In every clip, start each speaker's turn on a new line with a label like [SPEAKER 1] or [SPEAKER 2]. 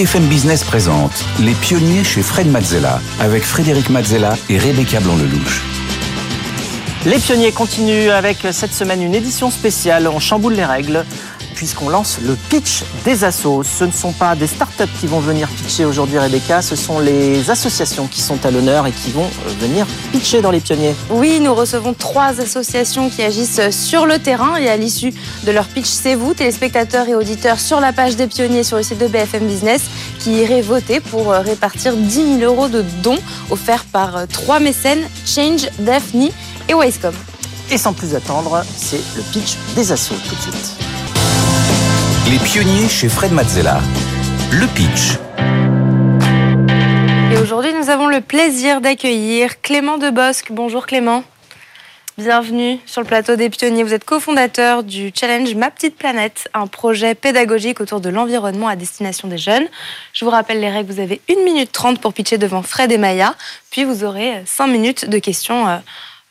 [SPEAKER 1] BFM Business présente Les pionniers chez Fred Mazzella avec Frédéric Mazzella et Rebecca Blanc-Lelouch.
[SPEAKER 2] Les pionniers continuent avec cette semaine une édition spéciale. On chamboule les règles puisqu'on lance le pitch des assos. Ce ne sont pas des startups qui vont venir pitcher aujourd'hui, Rebecca, ce sont les associations qui sont à l'honneur et qui vont euh, venir pitcher dans les pionniers.
[SPEAKER 3] Oui, nous recevons trois associations qui agissent sur le terrain et à l'issue de leur pitch, c'est vous, téléspectateurs et auditeurs, sur la page des pionniers sur le site de BFM Business, qui irez voter pour euh, répartir 10 000 euros de dons offerts par euh, trois mécènes, Change, Daphne et Wisecom.
[SPEAKER 2] Et sans plus attendre, c'est le pitch des assos tout de suite.
[SPEAKER 1] Les pionniers chez Fred Mazzella. Le pitch.
[SPEAKER 3] Et aujourd'hui, nous avons le plaisir d'accueillir Clément Debosc. Bonjour Clément. Bienvenue sur le plateau des pionniers. Vous êtes cofondateur du challenge Ma Petite Planète, un projet pédagogique autour de l'environnement à destination des jeunes. Je vous rappelle les règles. Vous avez 1 minute 30 pour pitcher devant Fred et Maya. Puis vous aurez 5 minutes de questions euh,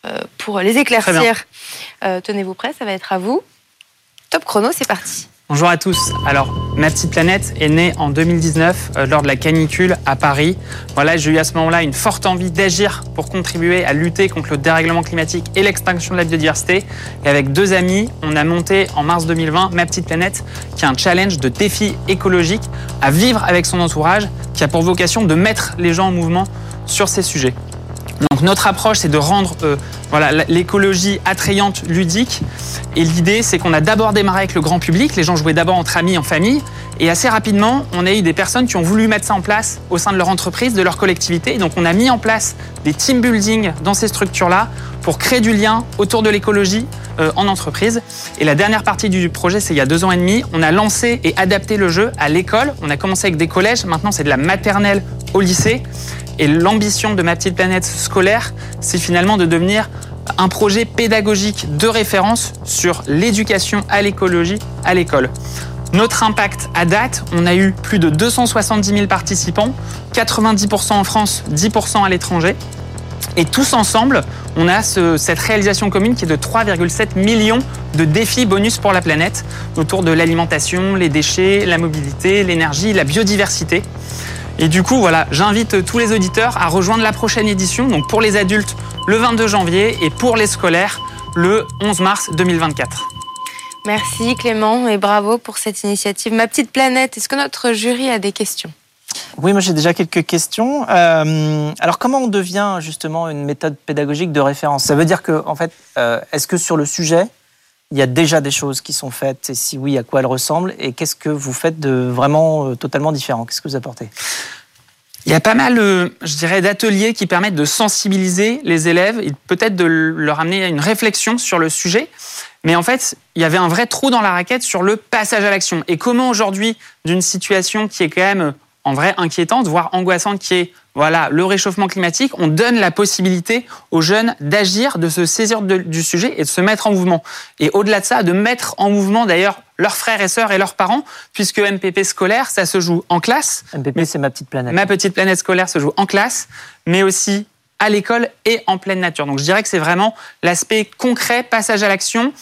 [SPEAKER 3] euh, pour les éclaircir. Euh, tenez-vous prêts, ça va être à vous. Top chrono, c'est parti.
[SPEAKER 4] Bonjour à tous. Alors, ma petite planète est née en 2019 euh, lors de la canicule à Paris. Voilà, j'ai eu à ce moment-là une forte envie d'agir pour contribuer à lutter contre le dérèglement climatique et l'extinction de la biodiversité. Et avec deux amis, on a monté en mars 2020 Ma petite planète, qui est un challenge de défi écologique à vivre avec son entourage, qui a pour vocation de mettre les gens en mouvement sur ces sujets. Donc notre approche, c'est de rendre euh, l'écologie attrayante, ludique. Et l'idée, c'est qu'on a d'abord démarré avec le grand public. Les gens jouaient d'abord entre amis, en famille. Et assez rapidement, on a eu des personnes qui ont voulu mettre ça en place au sein de leur entreprise, de leur collectivité. Et donc on a mis en place des team building dans ces structures-là pour créer du lien autour de l'écologie euh, en entreprise. Et la dernière partie du projet, c'est il y a deux ans et demi, on a lancé et adapté le jeu à l'école. On a commencé avec des collèges, maintenant c'est de la maternelle au lycée. Et l'ambition de ma petite planète scolaire, c'est finalement de devenir un projet pédagogique de référence sur l'éducation à l'écologie à l'école. Notre impact à date, on a eu plus de 270 000 participants, 90% en France, 10% à l'étranger. Et tous ensemble, on a cette réalisation commune qui est de 3,7 millions de défis bonus pour la planète autour de l'alimentation, les déchets, la mobilité, l'énergie, la biodiversité. Et du coup, voilà, j'invite tous les auditeurs à rejoindre la prochaine édition, donc pour les adultes le 22 janvier et pour les scolaires le 11 mars 2024.
[SPEAKER 3] Merci Clément et bravo pour cette initiative. Ma petite planète, est-ce que notre jury a des questions?
[SPEAKER 2] Oui, moi j'ai déjà quelques questions. Euh, alors comment on devient justement une méthode pédagogique de référence? Ça veut dire que, en fait, euh, est-ce que sur le sujet, il y a déjà des choses qui sont faites Et si oui, à quoi elles ressemblent Et qu'est-ce que vous faites de vraiment euh, totalement différent? Qu'est-ce que vous apportez?
[SPEAKER 4] Il y a pas mal, je dirais, d'ateliers qui permettent de sensibiliser les élèves et peut-être de leur amener à une réflexion sur le sujet. Mais en fait, il y avait un vrai trou dans la raquette sur le passage à l'action. Et comment aujourd'hui, d'une situation qui est quand même en vrai inquiétante, voire angoissante, qui est voilà, le réchauffement climatique, on donne la possibilité aux jeunes d'agir, de se saisir du sujet et de se mettre en mouvement. Et au-delà de ça, de mettre en mouvement d'ailleurs leurs frères et sœurs et leurs parents, puisque MPP scolaire, ça se joue en classe.
[SPEAKER 2] MPP, c'est ma petite planète.
[SPEAKER 4] Ma petite planète scolaire se joue en classe, mais aussi à l'école et en pleine nature. Donc je dirais que c'est vraiment l'aspect concret, passage à l'action.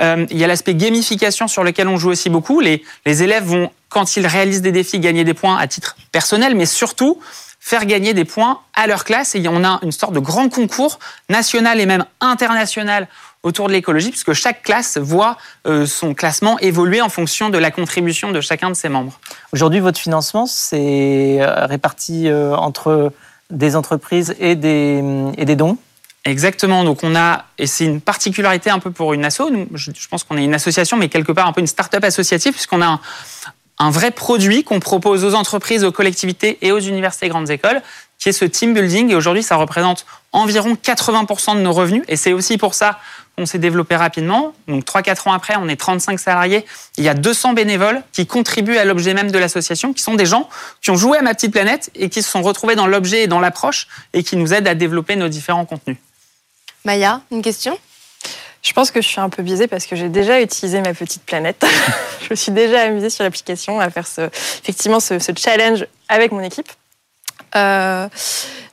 [SPEAKER 4] Euh, il y a l'aspect gamification sur lequel on joue aussi beaucoup. Les, les élèves vont, quand ils réalisent des défis, gagner des points à titre personnel, mais surtout faire gagner des points à leur classe. Et on a une sorte de grand concours national et même international autour de l'écologie, puisque chaque classe voit euh, son classement évoluer en fonction de la contribution de chacun de ses membres.
[SPEAKER 2] Aujourd'hui, votre financement, c'est euh, réparti euh, entre des entreprises et des, et des dons
[SPEAKER 4] Exactement. Donc on a, et c'est une particularité un peu pour une asso. Je, pense qu'on est une association, mais quelque part un peu une start-up associative, puisqu'on a un, un vrai produit qu'on propose aux entreprises, aux collectivités et aux universités et grandes écoles, qui est ce team building. Et aujourd'hui, ça représente environ 80% de nos revenus. Et c'est aussi pour ça qu'on s'est développé rapidement. Donc 3-4 ans après, on est 35 salariés. Il y a 200 bénévoles qui contribuent à l'objet même de l'association, qui sont des gens qui ont joué à Ma Petite Planète et qui se sont retrouvés dans l'objet et dans l'approche et qui nous aident à développer nos différents contenus.
[SPEAKER 3] Maya, une question?
[SPEAKER 5] Je pense que je suis un peu biaisée parce que j'ai déjà utilisé ma petite planète. je me suis déjà amusée sur l'application à faire ce, effectivement ce, challenge avec mon équipe. Euh,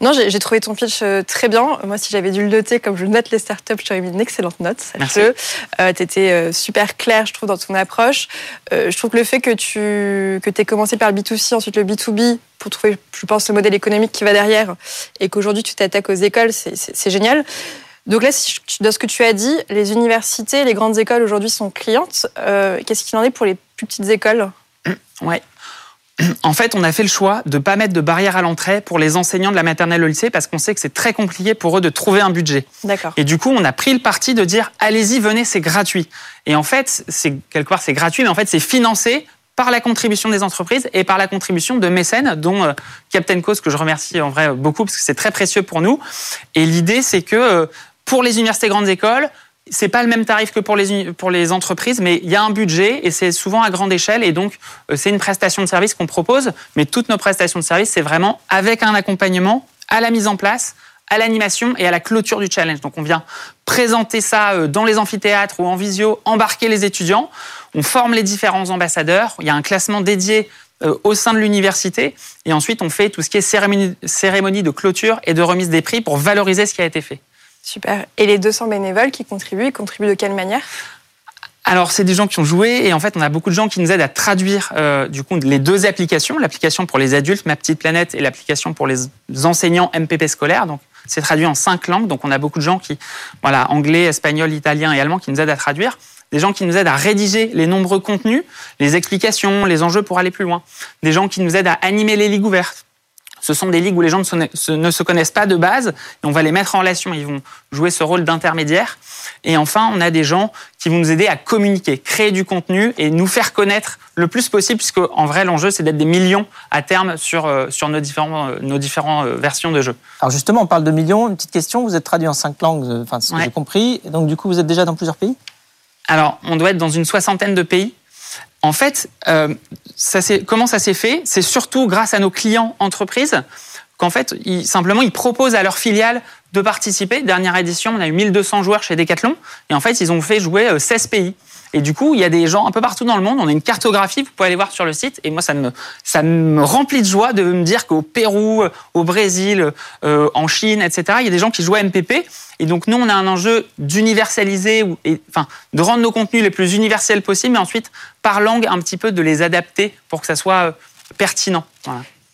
[SPEAKER 5] non, j'ai trouvé ton pitch euh, très bien. Moi, si j'avais dû le noter comme je note les startups, je t'aurais mis une excellente note.
[SPEAKER 4] Merci.
[SPEAKER 5] Euh, tu étais super clair, je trouve, dans ton approche. je trouve que le fait que tu que aies commencé par le B2C, ensuite le B2B, pour trouver, je pense, le modèle économique qui va derrière, et qu'aujourd'hui tu t'attaques aux écoles, c'est génial. Donc là, dans ce que tu as dit, les universités, les grandes écoles aujourd'hui sont clientes. Qu'est-ce qu'il en est pour les plus petites écoles?
[SPEAKER 4] Ouais. En fait, on a fait le choix de ne pas mettre de barrière à l'entrée pour les enseignants de la maternelle au lycée parce qu'on sait que c'est très compliqué pour eux de trouver un budget.
[SPEAKER 5] D'accord.
[SPEAKER 4] Et du coup, on a pris le parti de dire allez-y, venez, c'est gratuit. Et en fait, c'est quelque part c'est gratuit, mais en fait c'est financé par la contribution des entreprises et par la contribution de mécènes, dont euh, Captain Cause, que je remercie en vrai beaucoup parce que c'est très précieux pour nous. Et l'idée, c'est que euh, pour les universités grandes écoles, c'est pas le même tarif que pour les, pour les entreprises, mais il y a un budget et c'est souvent à grande échelle. Et donc, euh, c'est une prestation de service qu'on propose. Mais toutes nos prestations de service, c'est vraiment avec un accompagnement à la mise en place, à l'animation et à la clôture du challenge. Donc, on vient présenter ça euh, dans les amphithéâtres ou en visio, embarquer les étudiants. On forme les différents ambassadeurs. Il y a un classement dédié euh, au sein de l'université. Et ensuite, on fait tout ce qui est cérémonie, cérémonie de clôture et de remise des prix pour valoriser ce qui a été fait.
[SPEAKER 5] Super. Et les 200 bénévoles qui contribuent, ils contribuent de quelle manière?
[SPEAKER 4] Alors, c'est des gens qui ont joué et en fait, on a beaucoup de gens qui nous aident à traduire euh, du coup les deux applications, l'application pour les adultes, Ma Petite Planète, et l'application pour les enseignants MPP scolaires. Donc, c'est traduit en cinq langues. Donc, on a beaucoup de gens qui, voilà, anglais, espagnol, italien et allemand, qui nous aident à traduire. Des gens qui nous aident à rédiger les nombreux contenus, les explications, les enjeux pour aller plus loin. Des gens qui nous aident à animer les ligues ouvertes ce sont des ligues où les gens ne se, connaissent pas de base et on va les mettre en relation. Ils vont jouer ce rôle d'intermédiaire. Et enfin, on a des gens qui vont nous aider à communiquer, créer du contenu et nous faire connaître le plus possible, puisque en vrai, l'enjeu, c'est d'être des millions à terme sur, euh, sur nos différentes euh, nos différents euh, versions de jeux.
[SPEAKER 2] Alors justement, on parle de millions. Une petite question, vous êtes traduit en cinq langues, enfin, ce que j'ai compris. Et donc, du coup, vous êtes déjà dans plusieurs pays?
[SPEAKER 4] Alors, on doit être dans une soixantaine de pays. En fait, euh, comment ça s'est fait? C'est surtout grâce à nos clients entreprises qu'en fait, ils, simplement, ils proposent à leurs filiales de participer. Dernière édition, on a eu 1200 joueurs chez Decathlon. Et en fait, ils ont fait jouer 16 euh, pays. Et du coup, il y a des gens un peu partout dans le monde. On a une cartographie, vous pouvez aller voir sur le site. Et moi, ça me, ça me remplit de joie de me dire qu'au Pérou, au Brésil, euh, en Chine, etc., il y a des gens qui jouent à MPP. Et donc, nous, on a un enjeu d'universaliser, enfin, de rendre nos contenus les plus universels possibles, mais ensuite, par langue, un petit peu de les adapter pour que ça soit euh, pertinent.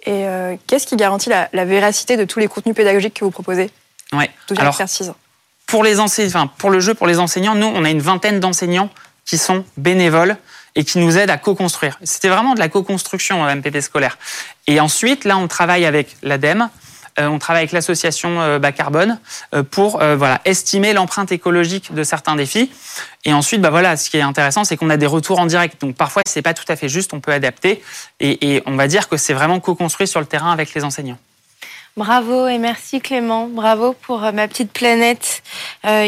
[SPEAKER 5] Et euh, qu'est-ce qui garantit la, véracité de tous les contenus pédagogiques que vous proposez?
[SPEAKER 4] Ouais.
[SPEAKER 5] Alors,
[SPEAKER 4] pour les enfin, pour le jeu, pour les enseignants, nous, on a une vingtaine d'enseignants qui sont bénévoles et qui nous aident à co-construire. C'était vraiment de la co-construction MPP scolaire. Et ensuite, là, on travaille avec l'ADEME, euh, on travaille avec l'association euh, Bas Carbone euh, pour voilà, estimer l'empreinte écologique de certains défis. Et ensuite, bah voilà, ce qui est intéressant, c'est qu'on a des retours en direct. Donc parfois, c'est pas tout à fait juste, on peut adapter. Et on va dire que c'est vraiment co-construit sur le terrain avec les enseignants.
[SPEAKER 3] Bravo et merci Clément. Bravo pour ma petite planète.